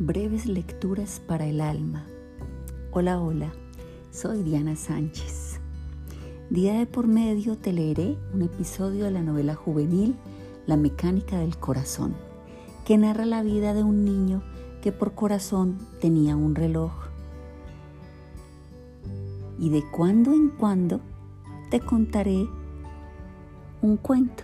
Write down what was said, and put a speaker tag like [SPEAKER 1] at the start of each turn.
[SPEAKER 1] Breves lecturas para el alma. Hola, hola, soy Diana Sánchez. Día de por medio te leeré un episodio de la novela juvenil La mecánica del corazón, que narra la vida de un niño que por corazón tenía un reloj. Y de cuando en cuando te contaré un cuento